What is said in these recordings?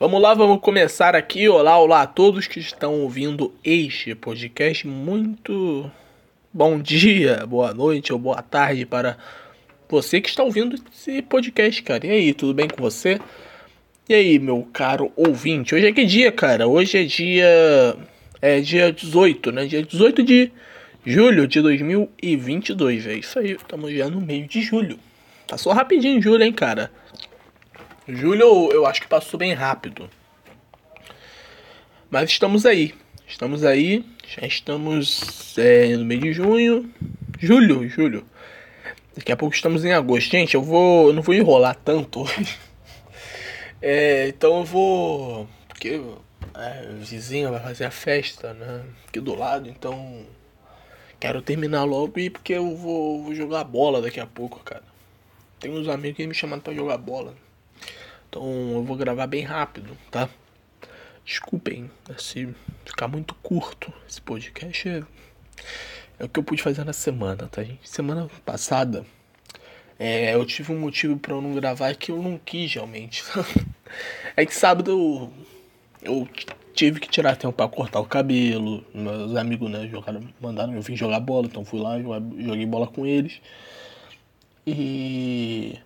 Vamos lá, vamos começar aqui. Olá, olá a todos que estão ouvindo este podcast. Muito bom dia, boa noite ou boa tarde para você que está ouvindo esse podcast, cara. E aí, tudo bem com você? E aí, meu caro ouvinte? Hoje é que dia, cara? Hoje é dia. É dia 18, né? Dia 18 de julho de 2022. É isso aí, estamos já no meio de julho. Passou rapidinho julho, hein, cara? Julho eu acho que passou bem rápido. Mas estamos aí. Estamos aí. Já estamos é, no meio de junho. Julho, julho. Daqui a pouco estamos em agosto. Gente, eu vou. Eu não vou enrolar tanto. É, então eu vou. Porque é, o vizinho vai fazer a festa, né? Aqui do lado, então. Quero terminar logo e porque eu vou, vou jogar bola daqui a pouco, cara. Tem uns amigos que me chamando para jogar bola. Então eu vou gravar bem rápido, tá? Desculpem se ficar muito curto esse podcast. É, é o que eu pude fazer na semana, tá, gente? Semana passada é, eu tive um motivo para eu não gravar que eu não quis realmente. é que sábado eu, eu tive que tirar tempo para cortar o cabelo. Meus amigos, né, jogaram, mandaram eu vim jogar bola, então fui lá, joguei bola com eles. E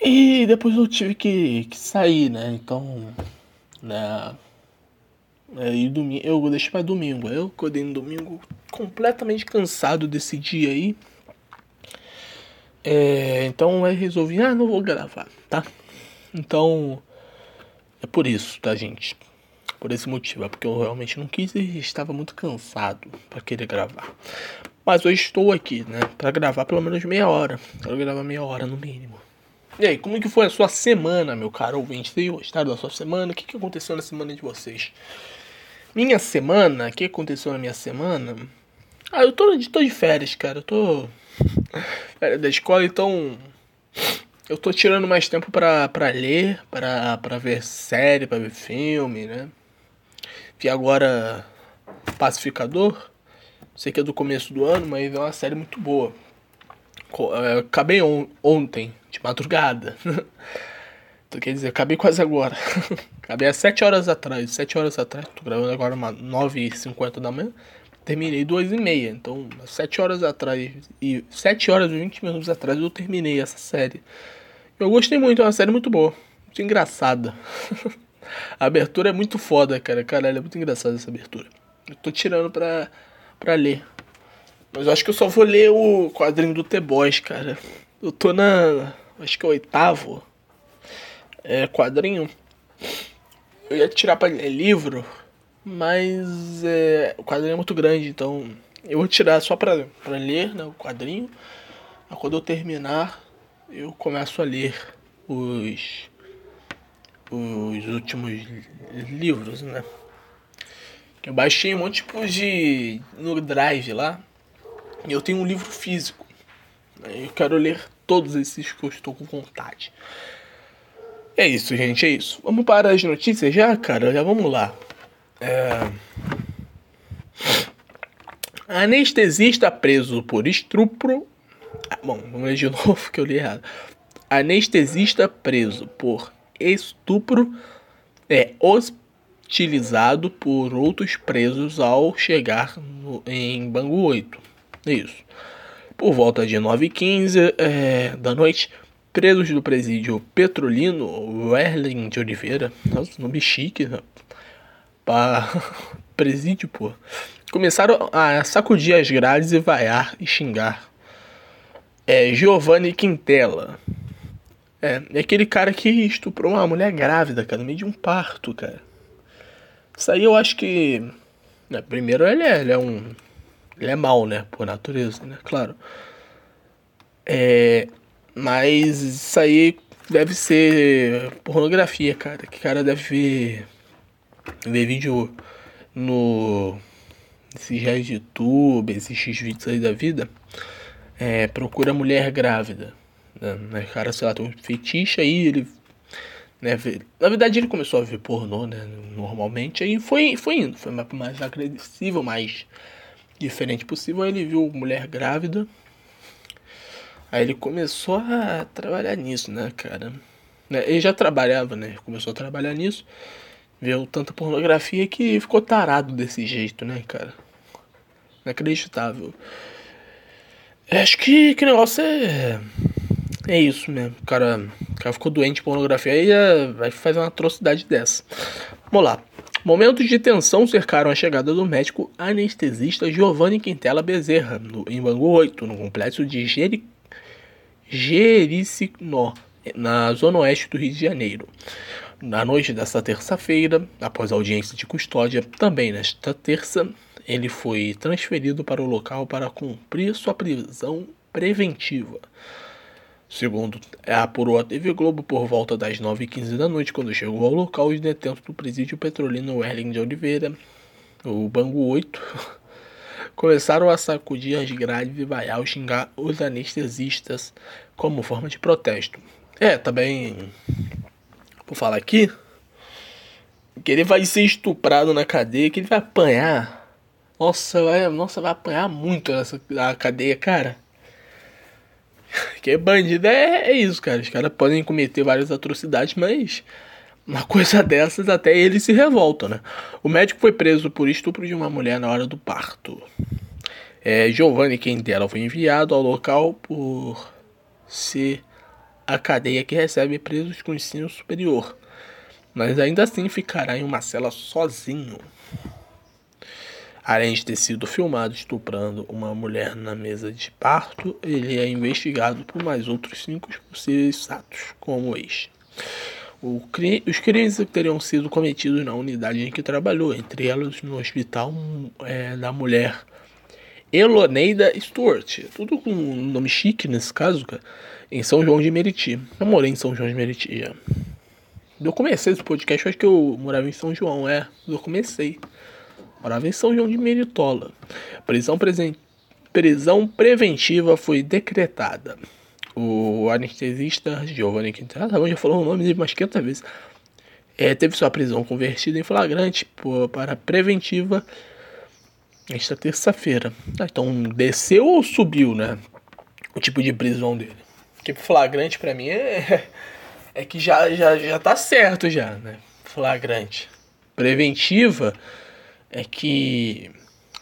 e depois eu tive que, que sair, né? Então, né? Aí domingo, eu deixei pra domingo. Eu acordei no domingo completamente cansado desse dia aí. É, então eu resolvi, ah, não vou gravar, tá? Então, é por isso, tá, gente? Por esse motivo, é porque eu realmente não quis e estava muito cansado para querer gravar. Mas hoje estou aqui, né? Para gravar pelo menos meia hora. Quero gravar meia hora no mínimo. E aí, como que foi a sua semana, meu caro ouvinte? Você gostaram da sua semana? O que, que aconteceu na semana de vocês? Minha semana, o que aconteceu na minha semana? Ah, eu tô, tô de férias, cara. Eu tô. Férias da escola, então. Eu tô tirando mais tempo pra, pra ler, pra, pra ver série, pra ver filme, né? Vi agora Pacificador. Sei que é do começo do ano, mas é uma série muito boa. É, acabei on ontem, de madrugada. então, quer dizer, acabei quase agora. acabei às 7 horas atrás. 7 horas atrás, tô gravando agora 9h50 da manhã. Terminei 2 e meia. Então, 7 horas atrás e 7 horas e 20 minutos atrás eu terminei essa série. Eu gostei muito, é uma série muito boa. Muito engraçada. A abertura é muito foda, cara. Caralho, é muito engraçada essa abertura. Eu tô tirando pra, pra ler. Mas eu acho que eu só vou ler o quadrinho do The Boys, cara. Eu tô na. Acho que é oitavo. É, quadrinho. Eu ia tirar pra ler livro. Mas é, o quadrinho é muito grande, então eu vou tirar só pra, pra ler né, o quadrinho. Quando eu terminar, eu começo a ler os, os últimos livros, né? Eu baixei um monte tipo, de. no Drive lá. E eu tenho um livro físico. Eu quero ler todos esses que eu estou com vontade. É isso, gente, é isso. Vamos para as notícias já, cara? Já vamos lá. É... Anestesista preso por estupro. Ah, bom, vamos ler de novo que eu li errado. Anestesista preso por estupro é hostilizado por outros presos ao chegar no, em Bangu 8. Isso. Por volta de 9h15 é, da noite, presos do presídio Petrolino, Werling de Oliveira, nossa, nome chique, né? Presídio, pô. Começaram a sacudir as grades e vaiar e xingar. É Giovanni Quintela. É, é aquele cara que estuprou uma mulher grávida, cara, no meio de um parto, cara. Isso aí eu acho que. Né, primeiro ele é, ele é um ele é mal, né? Por natureza, né? Claro. É, mas isso aí deve ser pornografia, cara. Que cara deve ver, ver vídeo no. Esses reais de YouTube, esses X-vídeos aí da vida. É, procura mulher grávida. Né? cara, sei lá, tem um fetiche aí, ele. Né, vê, na verdade ele começou a ver pornô, né? Normalmente, aí foi, foi indo, foi mais agressivo, mais diferente possível. Aí ele viu mulher grávida. Aí ele começou a trabalhar nisso, né, cara? Né? Ele já trabalhava, né? Começou a trabalhar nisso. Viu tanta pornografia que ficou tarado desse jeito, né, cara? Inacreditável. Acho que que negócio é. É isso mesmo. O cara, o cara ficou doente de pornografia e vai fazer uma atrocidade dessa. Vamos lá. Momentos de tensão cercaram a chegada do médico anestesista Giovanni Quintela Bezerra, no, em Bangu 8, no complexo de Jeri, na zona oeste do Rio de Janeiro. Na noite desta terça-feira, após audiência de custódia, também nesta terça, ele foi transferido para o local para cumprir sua prisão preventiva. Segundo apurou a TV Globo por volta das 9h15 da noite, quando chegou ao local, os detentos do presídio petrolino Erling de Oliveira, o Bangu 8, começaram a sacudir as grades e vaiar ou xingar os anestesistas como forma de protesto. É, também, por falar aqui, que ele vai ser estuprado na cadeia, que ele vai apanhar nossa, vai, nossa, vai apanhar muito nessa a cadeia, cara. Que bandido é, é isso, cara. Os caras podem cometer várias atrocidades, mas uma coisa dessas até ele se revolta, né? O médico foi preso por estupro de uma mulher na hora do parto. É, Giovanni dela foi enviado ao local por ser a cadeia que recebe presos com ensino superior, mas ainda assim ficará em uma cela sozinho. Além de ter sido filmado estuprando uma mulher na mesa de parto, ele é investigado por mais outros cinco possíveis atos, como este. Cri os crimes teriam sido cometidos na unidade em que trabalhou, entre elas no hospital é, da mulher Eloneida Stewart. Tudo com um nome chique nesse caso, cara, em São João de Meriti. Eu morei em São João de Meriti. É. Eu comecei esse podcast, acho que eu morava em São João, é. Eu comecei. Morava em São João de Meritola. Prisão, presen... Prisão preventiva foi decretada. O anestesista Giovanni Quintana, já falou o nome dele umas 500 vezes, é, teve sua prisão convertida em flagrante por, para preventiva esta terça-feira. Ah, então desceu ou subiu, né? O tipo de prisão dele. Porque flagrante para mim é, é que já, já, já tá certo já, né? Flagrante. Preventiva é que.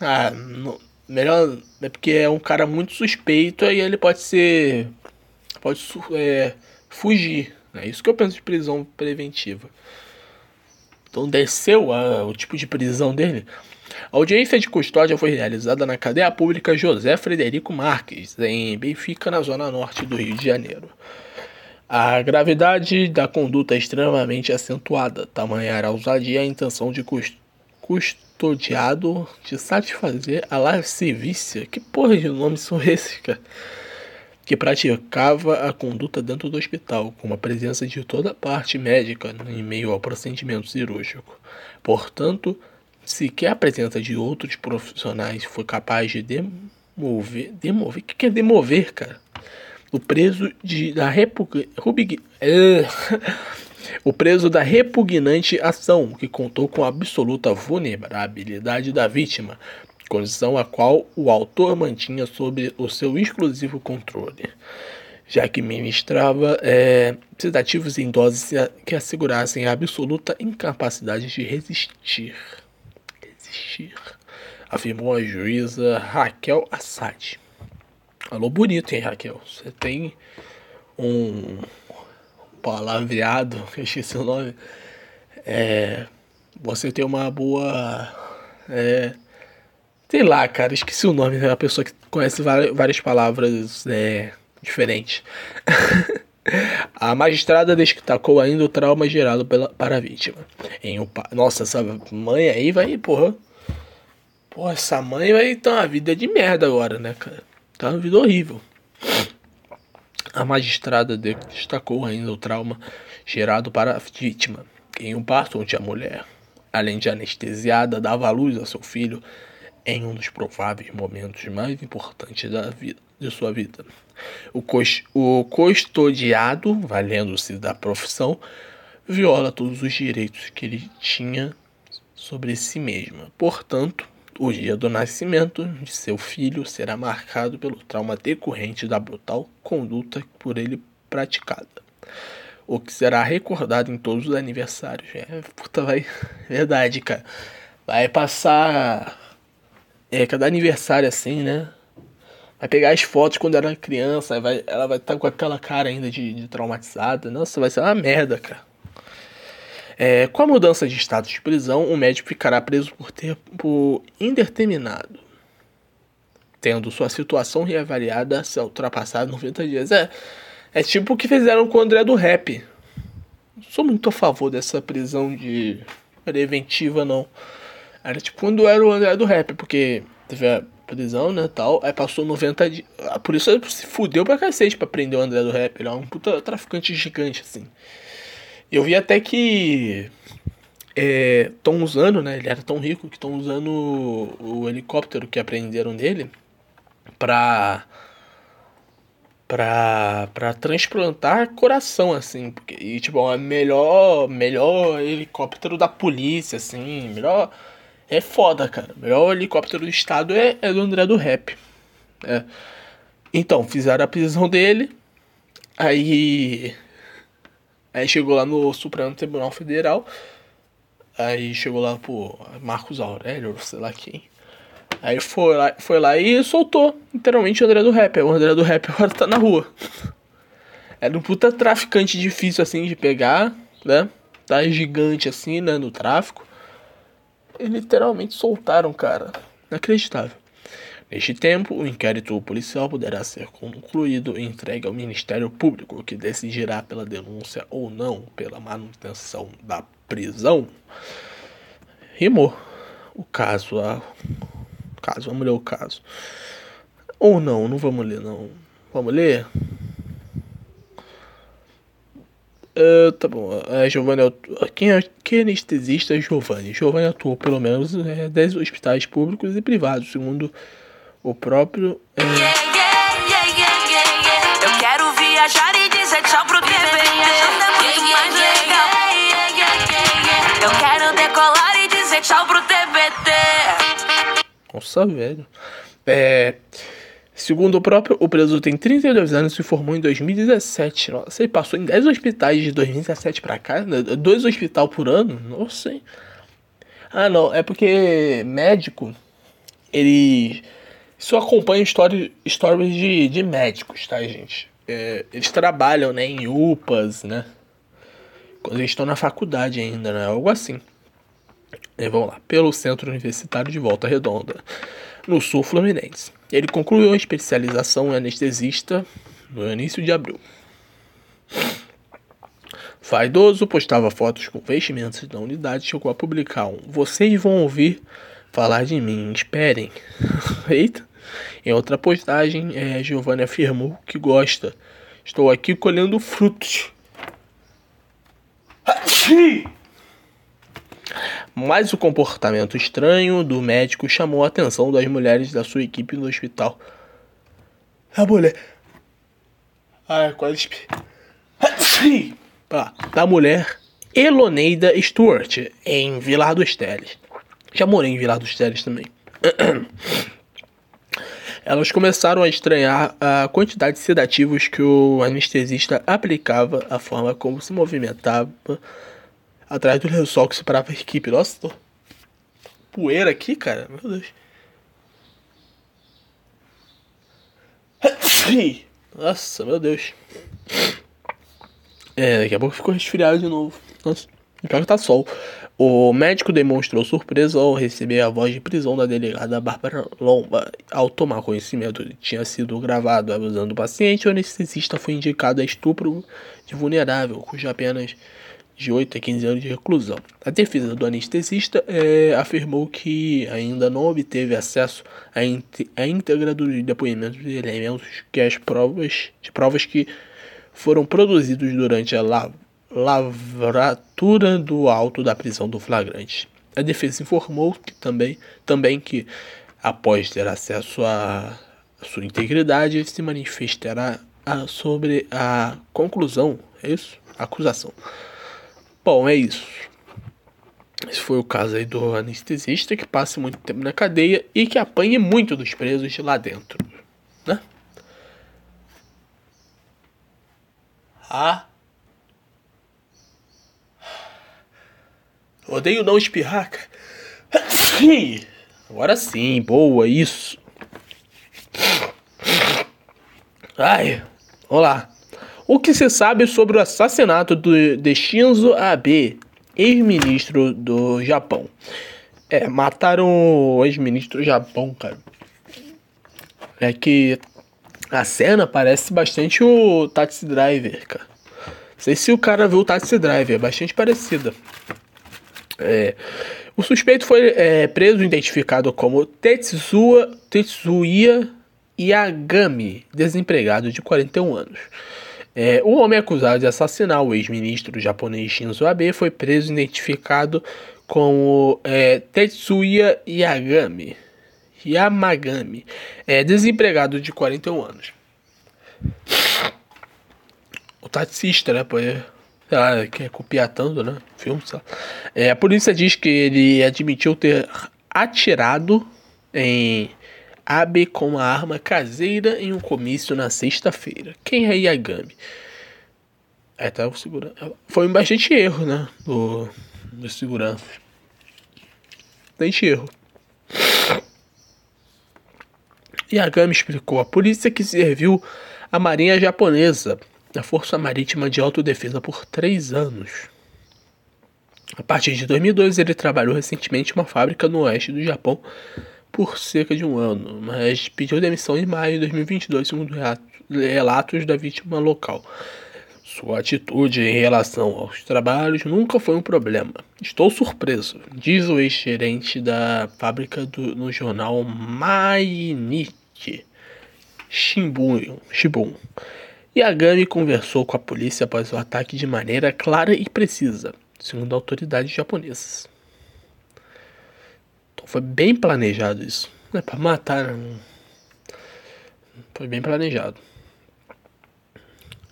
Ah, no, melhor. É porque é um cara muito suspeito aí ele pode ser. Pode é, fugir. É isso que eu penso de prisão preventiva. Então desceu a, o tipo de prisão dele. A audiência de custódia foi realizada na cadeia pública José Frederico Marques, em Benfica, na zona norte do Rio de Janeiro. A gravidade da conduta é extremamente acentuada, tamanha a ousadia e a intenção de custódia custodiado de satisfazer a lascivícia. Que porra de nomes são esses, cara? Que praticava a conduta dentro do hospital, com a presença de toda a parte médica em meio ao procedimento cirúrgico. Portanto, sequer a presença de outros profissionais foi capaz de demover. Demover? O que é demover, cara? O preso de, da República. O preso da repugnante ação, que contou com a absoluta vulnerabilidade da vítima, condição a qual o autor mantinha sob o seu exclusivo controle, já que ministrava é, sedativos em doses que assegurassem a absoluta incapacidade de resistir. Resistir, afirmou a juíza Raquel Assad. Falou bonito, hein, Raquel? Você tem um palavreado, esqueci o nome, é, você tem uma boa. É, sei lá, cara, esqueci o nome, é uma pessoa que conhece várias palavras é, diferentes. a magistrada destacou ainda o trauma gerado pela, para a vítima. Em um, nossa, essa mãe aí vai, porra. Porra, essa mãe vai ter uma vida de merda agora, né, cara? Tá uma vida horrível. A magistrada destacou ainda o trauma gerado para a vítima, em um parto onde a mulher, além de anestesiada, dava à luz a seu filho em um dos prováveis momentos mais importantes da vida, de sua vida. O, cos, o custodiado, valendo-se da profissão, viola todos os direitos que ele tinha sobre si mesma. Portanto, o dia do nascimento de seu filho será marcado pelo trauma decorrente da brutal conduta por ele praticada. o que será recordado em todos os aniversários. É, puta, vai. Verdade, cara. Vai passar. É, cada aniversário assim, né? Vai pegar as fotos quando era criança, vai, ela vai estar tá com aquela cara ainda de, de, traumatizada. Nossa, vai ser uma merda, cara. É, com a mudança de status de prisão, o médico ficará preso por tempo indeterminado, tendo sua situação reavaliada se ultrapassar 90 dias. É, é tipo o que fizeram com o André do Rap. Sou muito a favor dessa prisão de preventiva, não. Era tipo quando era o André do Rap, porque teve a prisão, né, tal, aí passou 90 dias. Ah, por isso se fudeu pra cacete pra prender o André do Rap. Ele é um puta traficante gigante, assim. Eu vi até que estão é, usando, né? Ele era tão rico que estão usando o, o, helicóptero que apreenderam dele pra pra, pra transplantar coração, assim. Porque, e, tipo, é melhor, melhor helicóptero da polícia, assim. Melhor. É foda, cara. Melhor helicóptero do estado é, é do André do Rap. É. Então, fizeram a prisão dele. Aí. Aí chegou lá no Supremo Tribunal Federal. Aí chegou lá, pô, Marcos Aurélio, sei lá quem. Aí foi lá, foi lá e soltou, literalmente, o André do Rap. O André do Rap agora tá na rua. Era um puta traficante difícil, assim, de pegar, né? Tá gigante, assim, né, no tráfico. E literalmente soltaram, cara. Inacreditável. Neste tempo, o inquérito policial poderá ser concluído e entregue ao Ministério Público, que decidirá pela denúncia ou não pela manutenção da prisão. Rimou. O caso a caso, vamos ler o caso. Ou não, não vamos ler, não. Vamos ler? Uh, tá bom. Uh, Giovanni, quem, é, quem é anestesista é Giovanni. Giovanni atuou pelo menos em é, 10 hospitais públicos e privados, segundo o próprio. É... Eu quero viajar e dizer tchau pro TV. É muito mais legal. Eu quero decolar e dizer tchau pro nossa, velho. É, segundo o próprio, o preso tem 32 anos e se formou em 2017. Nossa, ele passou em 10 hospitais de 2017 pra cá. Né? Dois hospitais por ano? Nossa, hein? Ah, não. É porque médico, ele só acompanha histórias de, de médicos, tá, gente? É, eles trabalham, né, em UPAs, né? Quando eles estão na faculdade ainda, né? Algo assim. E vamos lá, pelo Centro Universitário de Volta Redonda, no Sul Fluminense. Ele concluiu a especialização em anestesista no início de abril. Faidoso postava fotos com vestimentos da unidade e chegou a publicar um Vocês vão ouvir falar de mim, esperem. Eita! Em outra postagem, é, Giovanni afirmou que gosta. Estou aqui colhendo frutos. Mas o comportamento estranho do médico chamou a atenção das mulheres da sua equipe no hospital. A mulher. Ah, quase. Ah, da mulher Eloneida Stewart, em Vilar dos Teles. Já morei em Vilar dos Teles também. Elas começaram a estranhar a quantidade de sedativos que o anestesista aplicava, a forma como se movimentava atrás do lençol que separava a equipe. Nossa, tô... poeira aqui, cara. Meu Deus. Nossa, meu Deus. É, daqui a pouco ficou resfriado de novo. Nossa, pior que tá sol. O médico demonstrou surpresa ao receber a voz de prisão da delegada Bárbara Lomba. Ao tomar conhecimento de que tinha sido gravado abusando do paciente, o anestesista foi indicado a estupro de vulnerável, cuja apenas de 8 a 15 anos de reclusão. A defesa do anestesista é, afirmou que ainda não obteve acesso à, à íntegra dos depoimentos de elementos que as provas, de provas que foram produzidos durante a la, lavratura do auto da prisão do flagrante. A defesa informou que também, também que, após ter acesso à sua integridade, se manifestará a, sobre a conclusão, é isso? Acusação Bom, é isso. Esse foi o caso aí do anestesista que passa muito tempo na cadeia e que apanha muito dos presos de lá dentro, né? Ah, Odeio não espirrar, cara. Agora sim, boa, isso. Ai, olá. O que se sabe sobre o assassinato de Shinzo Abe, ex-ministro do Japão? É, mataram o ex-ministro do Japão, cara. É que a cena parece bastante o Taxi Driver, cara. Não sei se o cara viu o Taxi Driver, é bastante parecida. É, o suspeito foi é, preso identificado como Tetsuya, Tetsuya Yagami, desempregado de 41 anos. É, o homem acusado de assassinar o ex-ministro japonês Shinzo Abe foi preso identificado como é, Tetsuya Yagami. Yamagami, é desempregado de 41 anos. O taxista, né? Pode, lá, quer copiar tanto, né? Filme, lá. É, a polícia diz que ele admitiu ter atirado em Abe com uma arma caseira em um comício na sexta-feira. Quem é Yagami? É, tá segurando. Foi um bastante erro, né? Do, do segurança. Bastante erro. Yagami explicou à polícia que serviu a marinha japonesa, a Força Marítima de Autodefesa, por três anos. A partir de 2002, ele trabalhou recentemente em uma fábrica no oeste do Japão por cerca de um ano, mas pediu demissão em maio de 2022, segundo relatos da vítima local. Sua atitude em relação aos trabalhos nunca foi um problema. Estou surpreso, diz o ex-gerente da fábrica do, no jornal Mainichi Shimbun. Shibun. Yagami conversou com a polícia após o ataque de maneira clara e precisa, segundo autoridades japonesas. Então foi bem planejado isso. Não é para matar, não. Foi bem planejado.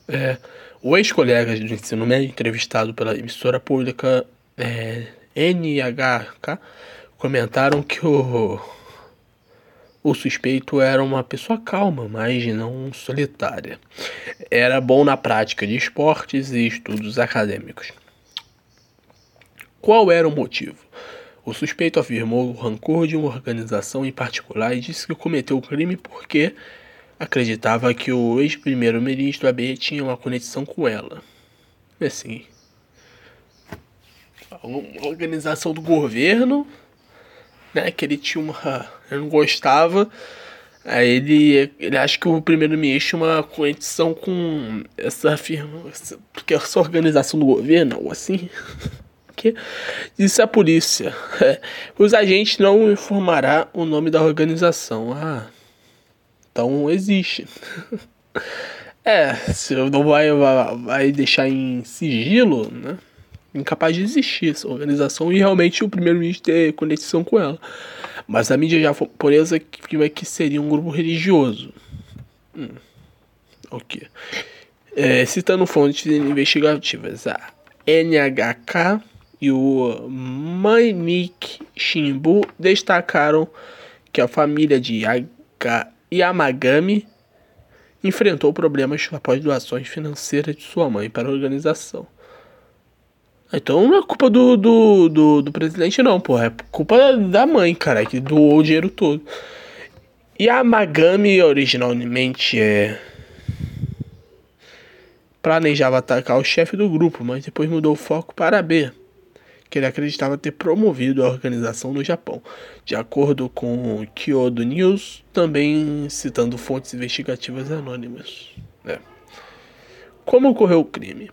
É, o ex-colega do ensino médio, entrevistado pela emissora pública é, NHK, comentaram que o, o suspeito era uma pessoa calma, mas não solitária. Era bom na prática de esportes e estudos acadêmicos. Qual era o motivo? O suspeito afirmou o rancor de uma organização em particular e disse que cometeu o crime porque acreditava que o ex-primeiro-ministro Abe tinha uma conexão com ela. Assim, uma organização do governo, né, que ele tinha uma, ele não gostava. Aí ele, ele acha que o primeiro-ministro uma conexão com essa firma, porque essa organização do governo, ou assim. que disse a polícia. É, os agentes não informará o nome da organização. Ah, então existe. é, se não vai, vai deixar em sigilo, né? Incapaz de existir essa organização e realmente o primeiro-ministro ter conexão com ela. Mas a mídia japonesa que, que seria um grupo religioso. Hum. Ok. É, citando fontes investigativas, a NHK e o Mainichi Shimbu destacaram que a família de Yamagami enfrentou problemas após doações financeiras de sua mãe para a organização. Então não é culpa do, do, do, do presidente, não, porra. É culpa da mãe, cara, que doou o dinheiro todo. E a Magami originalmente é. Planejava atacar o chefe do grupo, mas depois mudou o foco para B que ele acreditava ter promovido a organização no Japão, de acordo com Kyodo News, também citando fontes investigativas anônimas. É. Como ocorreu o crime?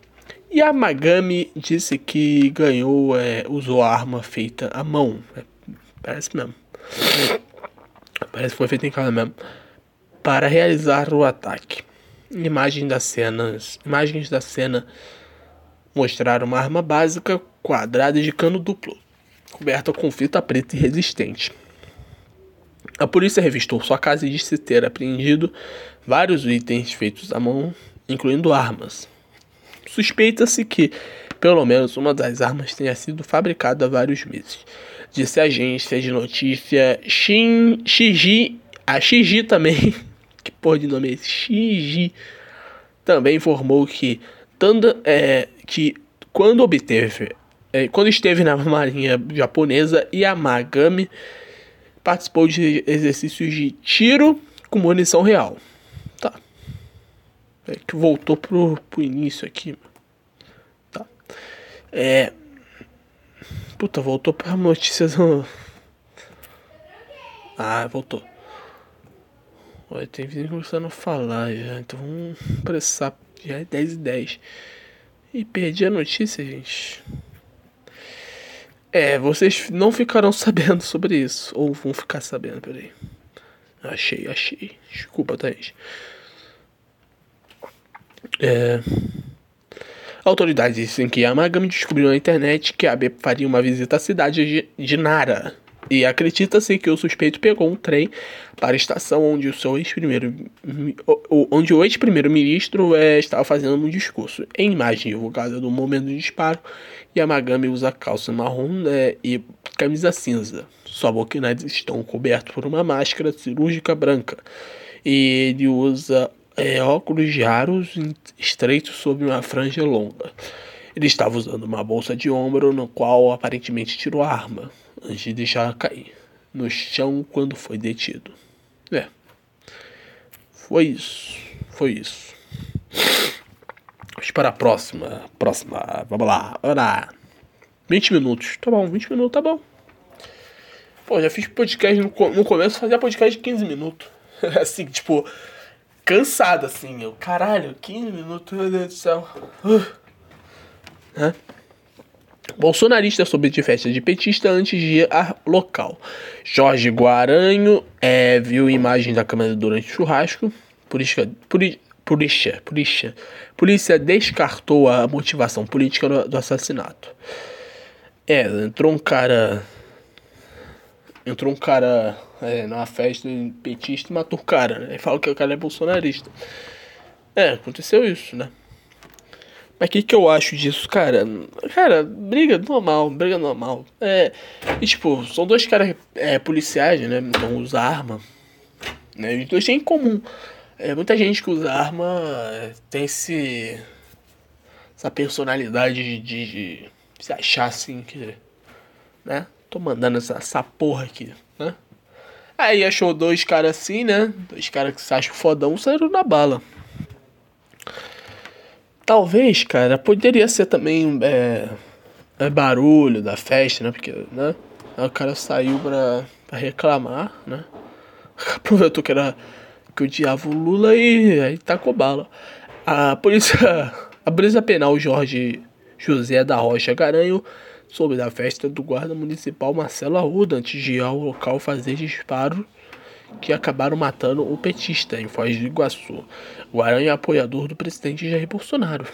Yamagami disse que ganhou, é, usou a arma feita à mão. É, parece mesmo. Parece que foi feita em casa mesmo. Para realizar o ataque. Imagens das cenas, imagens da cena mostraram uma arma básica quadrada de cano duplo, coberta com fita preta e resistente. A polícia revistou sua casa e disse ter apreendido vários itens feitos à mão, incluindo armas. Suspeita-se que, pelo menos, uma das armas tenha sido fabricada há vários meses. Disse a agência de notícia Shin, Shiji, a Shiji também, que porra de nome é esse? Também informou que, é, que quando obteve é, quando esteve na marinha japonesa, Yamagami participou de exercícios de tiro com munição real. É que voltou pro, pro início aqui. Tá. É. Puta, voltou pra notícias. Ah, voltou. Olha, tem vizinho começando a falar já. Então vamos pressar. Já é 10 e 10. E perdi a notícia, gente. É, vocês não ficarão sabendo sobre isso. Ou vão ficar sabendo, peraí. Achei, achei. Desculpa, Thaís. É. Autoridades dizem que Yamagami descobriu na internet que Abe faria uma visita à cidade de Nara. E acredita-se que o suspeito pegou um trem para a estação onde o seu ex-primeiro onde o ex-primeiro-ministro é, estava fazendo um discurso. Em imagem divulgada do momento do disparo, Yamagami usa calça marrom né, e camisa cinza. Sua boca e nariz estão cobertos por uma máscara cirúrgica branca. E ele usa é, óculos de aros estreitos sob uma franja longa. Ele estava usando uma bolsa de ombro no qual aparentemente tirou a arma antes de deixá-la cair no chão quando foi detido. É. Foi isso. Foi isso. Vamos para a próxima. Próxima. Vamos lá. Vamos lá. 20 minutos. Tá bom, 20 minutos tá bom. Pô, já fiz podcast no, no começo, fazia podcast de 15 minutos. assim, tipo, cansado assim. Eu, caralho, 15 minutos, meu Deus do céu. Uh. Bolsonarista soube de festa de petista antes de ir a local. Jorge Guaranho é, viu imagem da câmera durante o churrasco. Polícia, polícia, polícia, polícia descartou a motivação política do, do assassinato. É, entrou um cara. Entrou um cara é, numa festa petista e matou o cara. Né? E fala que o cara é bolsonarista. É, aconteceu isso, né? Mas o que, que eu acho disso, cara? Cara, briga normal, briga normal. É. E tipo, são dois caras é, policiais, né? Então usa arma. Né? Os dois têm em comum. É, muita gente que usa arma é, tem esse. Essa personalidade de, de, de se achar assim que. Né? Tô mandando essa, essa porra aqui? Aí achou dois caras assim, né? Dois caras que se acham fodão saíram na bala. Talvez, cara, poderia ser também é, é barulho da festa, né? Porque, né? Aí o cara saiu pra, pra reclamar, né? Aproveitou que era que odiava o Lula e aí tacou bala. A polícia, a polícia penal Jorge José da Rocha Garanho soube da festa do guarda municipal Marcelo Arruda antes de ir ao local fazer disparo que acabaram matando o petista em Foz do Iguaçu. O Aranha é apoiador do presidente Jair Bolsonaro.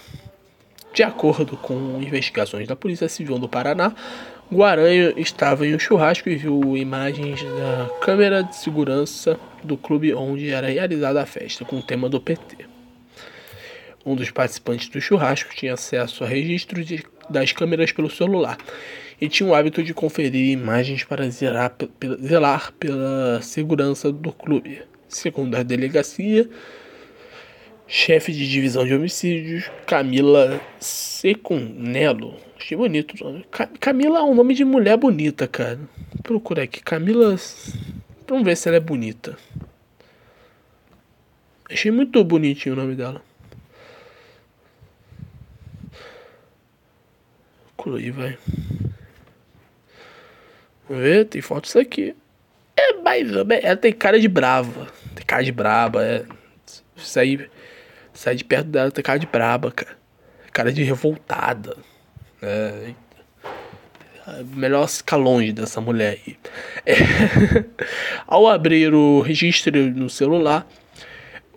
De acordo com investigações da Polícia Civil do Paraná, Guaranho estava em um churrasco e viu imagens da câmera de segurança do clube onde era realizada a festa, com o tema do PT. Um dos participantes do churrasco tinha acesso a registros de, das câmeras pelo celular e tinha o hábito de conferir imagens para zelar, zelar pela segurança do clube. Segundo a delegacia, chefe de divisão de homicídios, Camila Secunello. Achei bonito. Camila é um nome de mulher bonita, cara. Procura aqui. Camila. Vamos ver se ela é bonita. Achei muito bonitinho o nome dela. Concluir, vai. Vamos ver, tem foto disso aqui. É mais ou menos. Ela tem cara de brava. Tem cara de braba, é. Sair, sair de perto dela tem cara de braba, cara. Cara de revoltada. É, melhor ficar longe dessa mulher aí. É. Ao abrir o registro no celular,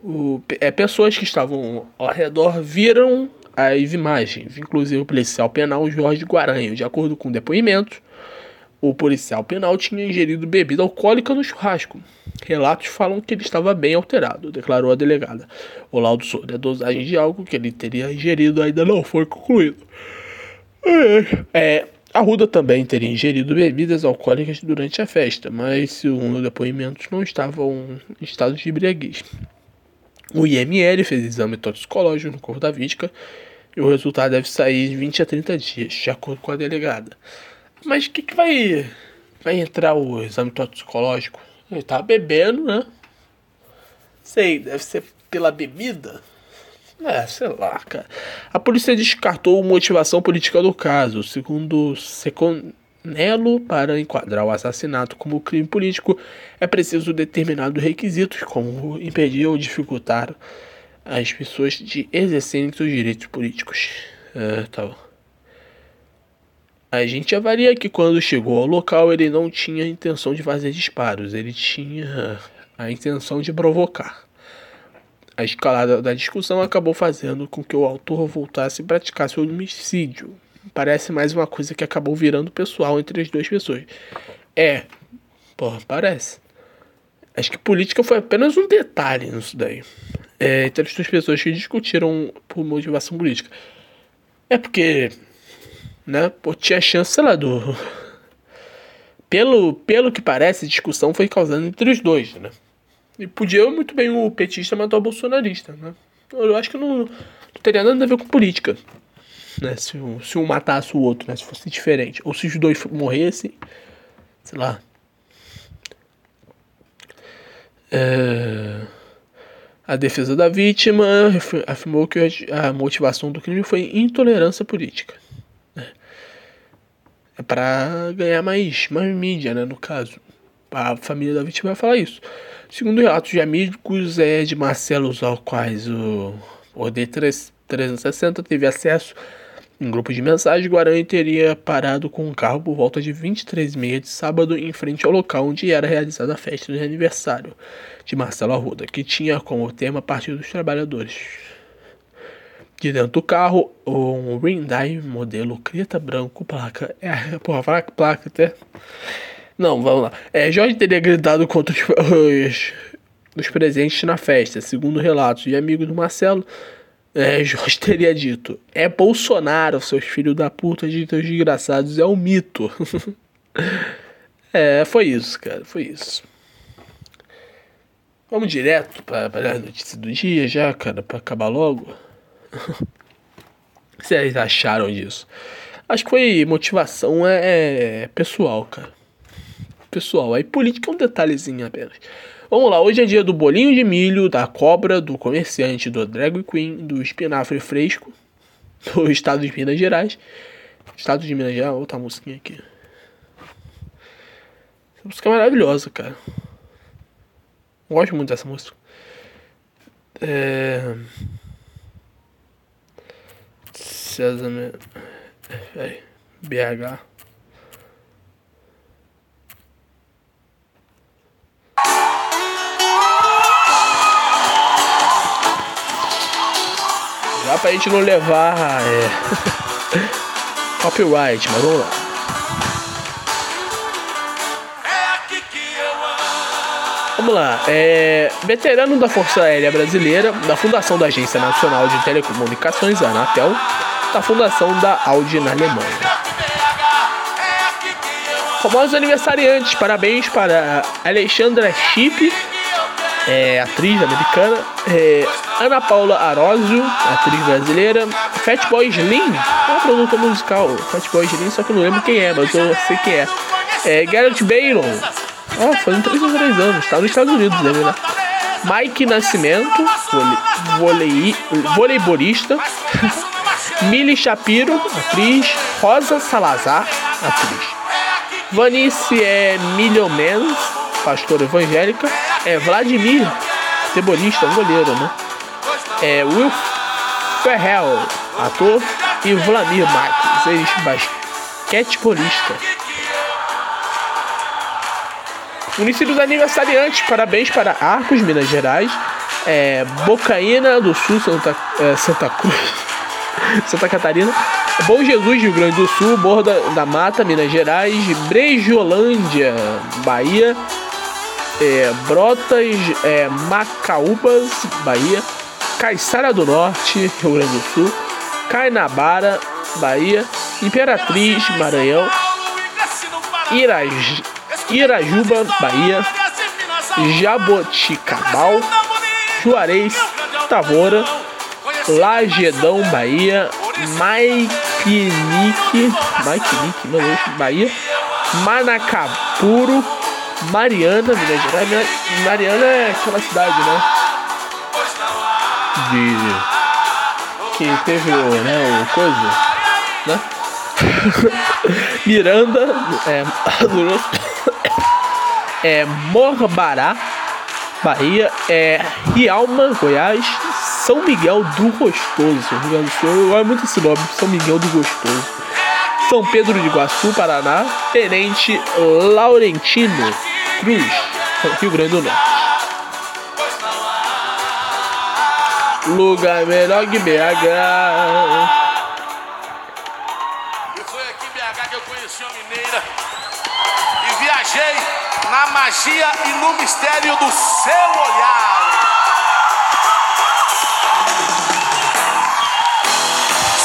o, é, pessoas que estavam ao redor viram as imagens, inclusive o policial penal Jorge Guaranho. De acordo com depoimentos, o policial penal tinha ingerido bebida alcoólica no churrasco. Relatos falam que ele estava bem alterado, declarou a delegada. O laudo sobre a dosagem de álcool que ele teria ingerido ainda não foi concluído. É, a Ruda também teria ingerido bebidas alcoólicas durante a festa, mas, segundo depoimentos, não estavam em estado de embriaguez. O IML fez exame toxicológico no corpo da vítima E o resultado deve sair de 20 a 30 dias, de acordo com a delegada. Mas o que, que vai, vai entrar o exame toxicológico? Ele tá bebendo, né? Sei, deve ser pela bebida. É, sei lá, cara. A polícia descartou motivação política do caso. Segundo Seconello, para enquadrar o assassinato como crime político, é preciso determinados requisitos, como impedir ou dificultar as pessoas de exercerem seus direitos políticos. É, tá. A gente avalia que quando chegou ao local ele não tinha intenção de fazer disparos, ele tinha a intenção de provocar. A escalada da discussão acabou fazendo com que o autor voltasse a praticar seu homicídio. Parece mais uma coisa que acabou virando pessoal entre as duas pessoas. É, porra, parece. Acho que política foi apenas um detalhe nisso daí. É, entre as duas pessoas que discutiram por motivação política. É porque, né, pô, tinha chance, sei lá, do. Pelo, pelo que parece, discussão foi causando entre os dois, né? E podia muito bem o petista matar o bolsonarista, né? Eu acho que não, não teria nada a ver com política, né? Se, se um matasse o outro, né? Se fosse diferente. Ou se os dois morressem, sei lá. É... A defesa da vítima afirmou que a motivação do crime foi intolerância política. Né? É para ganhar mais, mais mídia, né? No caso, a família da vítima vai falar isso. Segundo relatos de amigos é de Marcelo, aos quais o Order 360 teve acesso em grupo de mensagens, Guarani teria parado com um carro por volta de 23h30 de sábado em frente ao local onde era realizada a festa de aniversário de Marcelo Arruda, que tinha como tema Partido dos Trabalhadores. De dentro do carro, um Hyundai modelo Creta branco, placa. É, porra, placa, placa até. Não, vamos lá. É, Jorge teria gritado contra os, os, os presentes na festa. Segundo relatos de amigos do Marcelo, é, Jorge teria dito: É Bolsonaro, seus filhos da puta de teus desgraçados, é um mito. é, foi isso, cara, foi isso. Vamos direto para a notícia do dia já, cara, para acabar logo. o que vocês acharam disso? Acho que foi motivação é, é pessoal, cara pessoal. Aí política é um detalhezinho apenas. Vamos lá, hoje é dia do bolinho de milho, da cobra, do comerciante, do drag queen, do espinafre fresco, do estado de Minas Gerais. Estado de Minas Gerais, outra musiquinha aqui. Essa música é maravilhosa, cara. Gosto muito dessa música. É... César... É, BH. Dá pra gente não levar é, copyright, mas vamos lá. Vamos lá, é, veterano da Força Aérea Brasileira, da Fundação da Agência Nacional de Telecomunicações, a Anatel, da Fundação da Audi na Alemanha. Famosos aniversariantes, parabéns para Alexandra Chip, é, atriz americana, é, Ana Paula Arósio, atriz brasileira, Fatboy Slim, é uma produtora musical, Fatboy Slim, só que eu não lembro quem é, mas eu sei quem é. é Garrett Baylor, ó, oh, fazendo 3 ou 3 anos, tá nos Estados Unidos, deve né? Mike Nascimento, vôlei, voleibolista, Millie Shapiro, atriz, Rosa Salazar, atriz. Vanice é Milhomens, pastora evangélica, é Vladimir, futebolista, goleiro, né? É Will Ferrell, ator, e Vladimir Marques, ex-basquetebolista. Municípios aniversariantes, parabéns para Arcos, Minas Gerais, é, Bocaína do Sul, Santa, é, Santa Cruz, Santa Catarina, Bom Jesus, Rio Grande do Sul, Borda da Mata, Minas Gerais, Brejolândia, Bahia, é, Brotas, é, Macaúbas, Bahia, Caiçara do Norte, Rio Grande do Sul, Cainabara, Bahia, Imperatriz, Maranhão, Iraj, Irajuba, Bahia, Jaboticabal, Juarez, Tavora, Lagedão, Bahia, Mike Nick, meu Deus, Bahia, Manacapuro, Mariana, Minas Gerais. Mariana é aquela cidade, né? De. Que teve o, né, o coisa, né? Miranda, é. é Morbará, Bahia, é Rialma, Goiás, São Miguel do Gostoso, São Miguel do Sul, eu gosto muito esse nome, São Miguel do Gostoso. São Pedro de Iguaçu, Paraná, Tenente Laurentino Cruz, Rio Grande do Norte. Lugar melhor que BH. E foi aqui em BH que eu conheci uma mineira e viajei na magia e no mistério do seu olhar.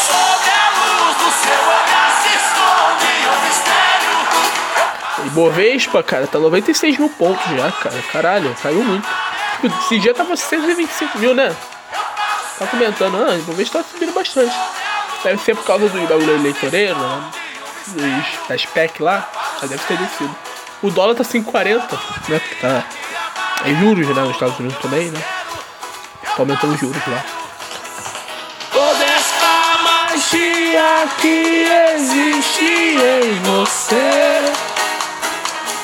Sob a luz do seu olhar se esconde o mistério. E Bovespa, cara, tá 96 mil pontos já, cara. Caralho, caiu muito. Tipo, Esse dia tava 125 mil, né? Tá comentando, ah, o Bovespa tá subindo bastante. Deve ser por causa do bagulho eleitoreiro, né? Dos, das PEC lá, já deve ter descido. O dólar tá 5,40, né? Porque tá. É juros, né? Nos Estados Unidos também, né? Tá aumentando os juros lá. Toda essa magia que existe em você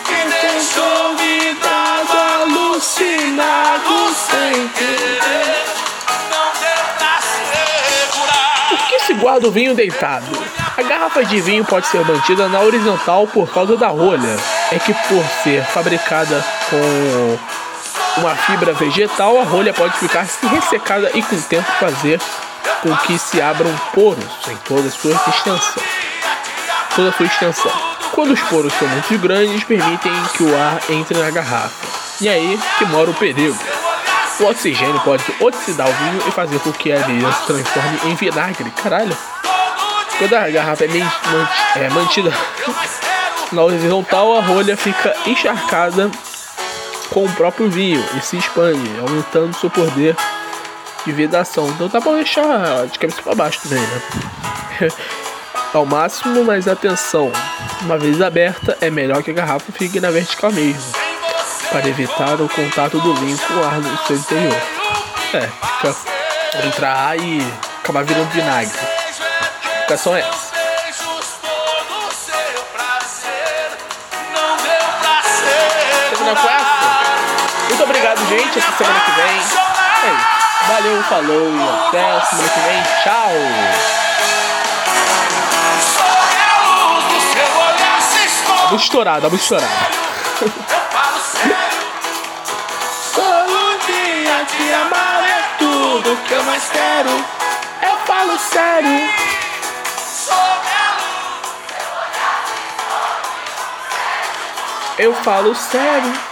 me deixou vidrado, alucinado sem querer. Se guarda o vinho deitado? A garrafa de vinho pode ser mantida na horizontal por causa da rolha. É que por ser fabricada com uma fibra vegetal, a rolha pode ficar se ressecada e com o tempo fazer com que se abram poros em toda a sua extensão. Toda a sua extensão. Quando os poros são muito grandes, permitem que o ar entre na garrafa. E aí que mora o perigo. O oxigênio pode oxidar o vinho e fazer com que a bebida se transforme em vinagre. Caralho. Quando a garrafa é, é mantida na horizontal, a rolha fica encharcada com o próprio vinho e se expande, aumentando seu poder de vedação. Então tá bom deixar de cabeça para baixo também, né? Ao máximo, mas atenção, uma vez aberta, é melhor que a garrafa fique na vertical mesmo, para evitar o contato do vinho com o ar no seu interior. É, fica entrar ar e acabar virando vinagre. A explicação é essa. Essa? Muito obrigado, gente. Até semana que vem. É isso. Valeu, falou e até semana que vem. Tchau! Sob a luz do seu tudo que eu mais quero. Eu falo sério. Eu falo sério.